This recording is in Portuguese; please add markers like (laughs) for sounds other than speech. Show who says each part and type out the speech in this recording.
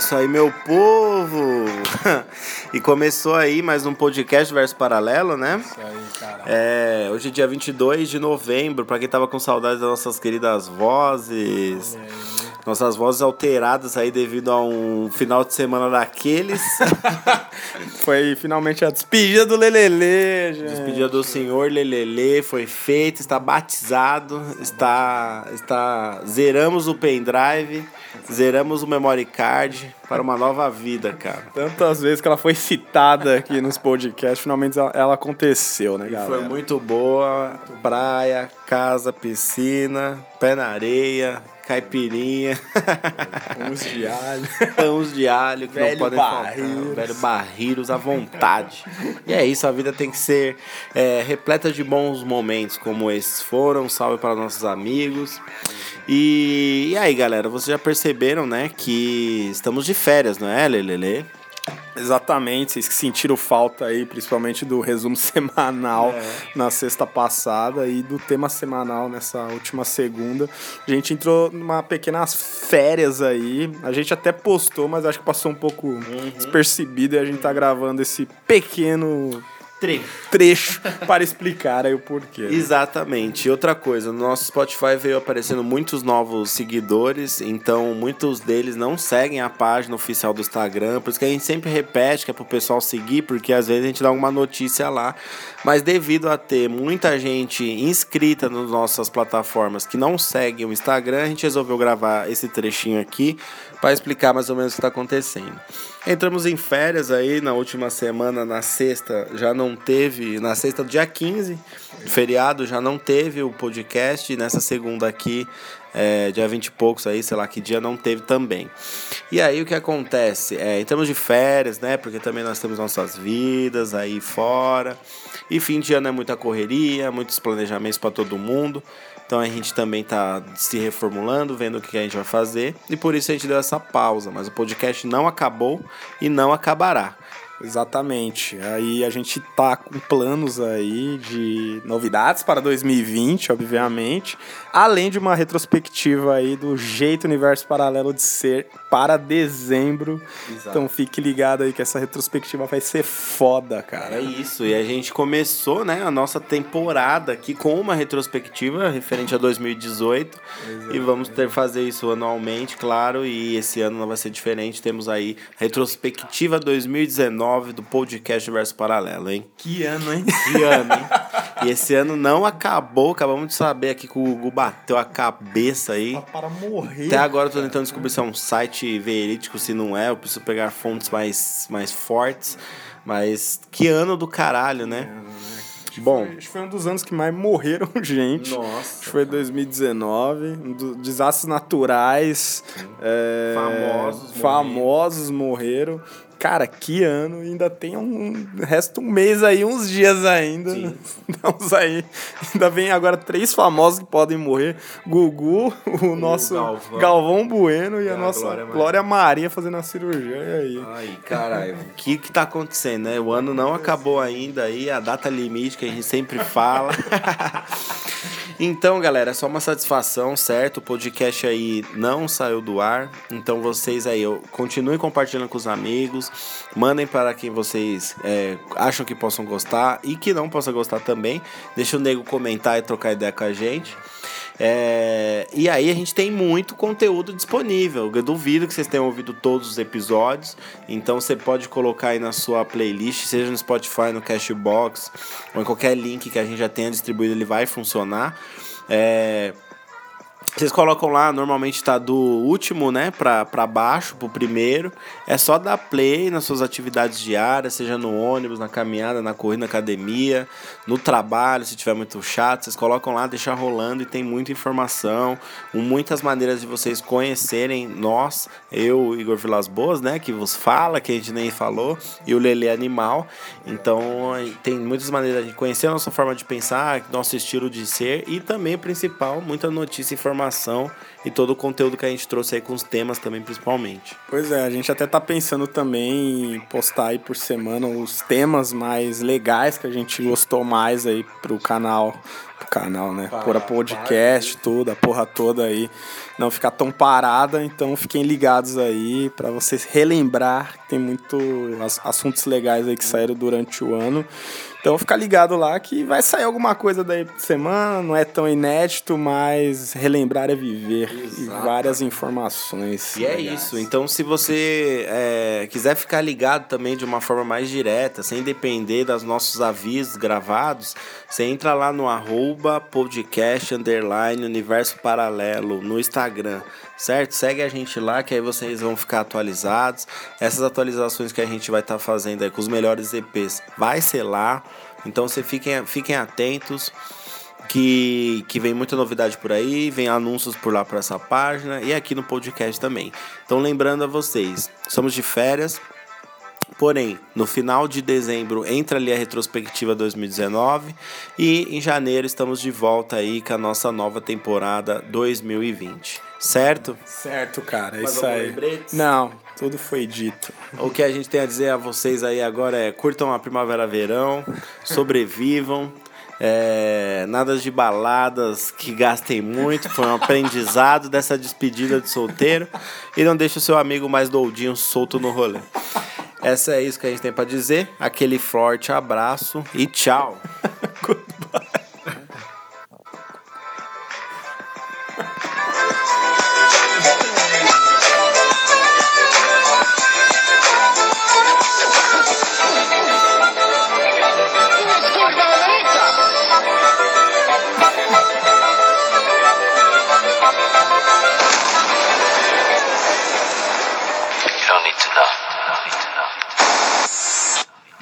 Speaker 1: É isso aí, meu povo! (laughs) e começou aí mais um podcast Verso Paralelo, né?
Speaker 2: Isso aí, cara.
Speaker 1: É, hoje é dia 22 de novembro, pra quem tava com saudades das nossas queridas vozes. Nossas vozes alteradas aí devido a um final de semana daqueles. (laughs)
Speaker 2: Foi finalmente a despedida do Lelele, gente.
Speaker 1: Despedida do senhor Lelele foi feita, está batizado, está, está zeramos o pendrive, zeramos o memory card para uma nova vida, cara.
Speaker 2: Tantas vezes que ela foi citada aqui nos podcasts, finalmente ela, aconteceu, né, galera?
Speaker 1: Foi muito boa, praia, casa, piscina, pé na areia, caipirinha,
Speaker 2: Uns de alho.
Speaker 1: pães de alho que
Speaker 2: Velho
Speaker 1: não podem
Speaker 2: barreiros.
Speaker 1: faltar, velho barreiros à vontade. E é isso, a vida tem que ser é, repleta de bons momentos como esses foram. Salve para nossos amigos. E, e aí, galera, vocês já perceberam, né, que estamos de férias, não é, Lelele?
Speaker 2: Exatamente, vocês que sentiram falta aí, principalmente do resumo (laughs) semanal
Speaker 1: É.
Speaker 2: na sexta passada e do tema semanal nessa última segunda. A gente entrou numa pequenas férias aí. A gente até postou, mas acho que passou um pouco
Speaker 1: Uhum.
Speaker 2: despercebido e a gente tá gravando esse pequeno
Speaker 1: Trecho.
Speaker 2: trecho para explicar aí o porquê.
Speaker 1: Exatamente. E outra coisa, no nosso Spotify veio aparecendo muitos novos seguidores, então muitos deles não seguem a página oficial do Instagram, por isso que a gente sempre repete que é pro pessoal seguir, porque às vezes a gente dá uma notícia lá. Mas devido a ter muita gente inscrita nas nossas plataformas que não seguem o Instagram, a gente resolveu gravar esse trechinho aqui para explicar mais ou menos o que está acontecendo. Entramos em férias aí na última semana, na sexta, já não teve, na sexta, dia 15, feriado, já não teve o podcast, e nessa segunda aqui, é, dia 20 e poucos aí, sei lá que dia, não teve também. E aí o que acontece? É, entramos de férias, né? Porque também nós temos nossas vidas aí fora. E fim de ano é muita correria, muitos planejamentos para todo mundo. Então a gente também tá se reformulando, vendo o que a gente vai fazer. E por isso a gente deu essa pausa. Mas o podcast não acabou e não acabará.
Speaker 2: Exatamente. Aí a gente tá com planos aí de novidades para 2020, obviamente, além de uma retrospectiva aí do jeito universo paralelo de ser para dezembro.
Speaker 1: Exato.
Speaker 2: Então fique ligado aí que essa retrospectiva vai ser foda, cara.
Speaker 1: É isso. E a gente começou, né, a nossa temporada aqui com uma retrospectiva referente a 2018. E vamos ter fazer isso anualmente, claro. E esse ano não vai ser diferente. Temos aí retrospectiva 2019 do podcast Verso Paralelo, hein?
Speaker 2: Que ano, hein?
Speaker 1: Que ano, hein? E esse ano não acabou. Acabamos de saber aqui que o Gugu bateu a cabeça aí.
Speaker 2: para morrer.
Speaker 1: Até agora eu tô tentando descobrir se é um site verídico, se não é. Eu preciso pegar fontes mais, mais fortes. Mas que ano do caralho, né? Bom,
Speaker 2: Acho que foi um dos anos que mais morreram (laughs) gente.
Speaker 1: Nossa.
Speaker 2: Acho que foi 2019. Um dos desastres naturais. é,
Speaker 1: Famosos
Speaker 2: Famosos morreram. Cara, que ano. Ainda tem um. Resta um mês aí, uns dias ainda.
Speaker 1: Sim.
Speaker 2: Estamos aí. Ainda vem agora três famosos que podem morrer: Gugu, o nosso
Speaker 1: Galvão.
Speaker 2: Galvão, Bueno e, a
Speaker 1: a
Speaker 2: nossa
Speaker 1: Glória
Speaker 2: Glória
Speaker 1: Maria.
Speaker 2: Maria. fazendo a cirurgia. E aí?
Speaker 1: Ai, caralho. O que que tá acontecendo, né? O ano não acabou ainda aí, a data limite que a gente sempre fala. (laughs) então, galera, é só uma satisfação, certo? O podcast aí não saiu do ar. Então, vocês aí, continuem compartilhando com os amigos. Mandem para quem vocês é, acham que possam gostar e que não possam gostar também. Deixa o nego comentar e trocar ideia com a gente. É, e aí a gente tem muito conteúdo disponível. Eu duvido que vocês tenham ouvido todos os episódios. Então você pode colocar aí na sua playlist, seja no Spotify, no Cashbox, ou em qualquer link que a gente já tenha distribuído, ele vai funcionar. É, vocês colocam lá, normalmente tá do último, né, pra, pra baixo, pro primeiro. É só dar play nas suas atividades diárias, seja no ônibus, na caminhada, na corrida, na academia, no trabalho, se tiver muito chato. Vocês colocam lá, deixa rolando e tem muita informação, muitas maneiras de vocês conhecerem nós, eu, Igor Vilas Boas, né, que vos fala, que a gente nem falou, e o Lele Animal. Então, tem muitas maneiras de conhecer a nossa forma de pensar, nosso estilo de ser e também, principal, muita notícia e informação e todo o conteúdo que a gente trouxe aí com os temas também, principalmente.
Speaker 2: Pois é, a gente até tá pensando também em postar aí por semana os temas mais legais que a gente gostou mais aí pro canal canal, né? Para, Pôr podcast, para. tudo, a porra toda aí. Não ficar tão parada, então fiquem ligados aí para vocês relembrar. Tem muito assuntos legais aí que saíram durante o ano. Então fica ligado lá que vai sair alguma coisa daí por semana, não é tão inédito, mas relembrar é viver Exato. e várias informações.
Speaker 1: E é legais. é isso. Então se você é, quiser ficar ligado também de uma forma mais direta, sem depender dos nossos avisos gravados, você entra lá no arroba podcast underline universo paralelo no Instagram certo? Segue a gente lá que aí vocês vão ficar atualizados. Essas atualizações que a gente vai estar tá fazendo aí com os melhores EPs vai ser lá. Então você fiquem, fiquem atentos que, que vem muita novidade por aí, vem anúncios por lá para essa página e aqui no podcast também. Então lembrando a vocês, somos de férias, Porém, no final de dezembro entra ali a retrospectiva 2019 e em janeiro estamos de volta aí com a nossa nova temporada 2020. Certo?
Speaker 2: Certo, cara. É isso aí. Lembretes? Não, tudo foi dito.
Speaker 1: O que a gente tem a dizer a vocês aí agora é curtam a primavera-verão, sobrevivam. (laughs) É, nada de baladas que gastem muito, foi um aprendizado dessa despedida de solteiro. E não deixe o seu amigo mais doudinho solto no rolê. Essa é isso que a gente tem para dizer. Aquele forte abraço e tchau.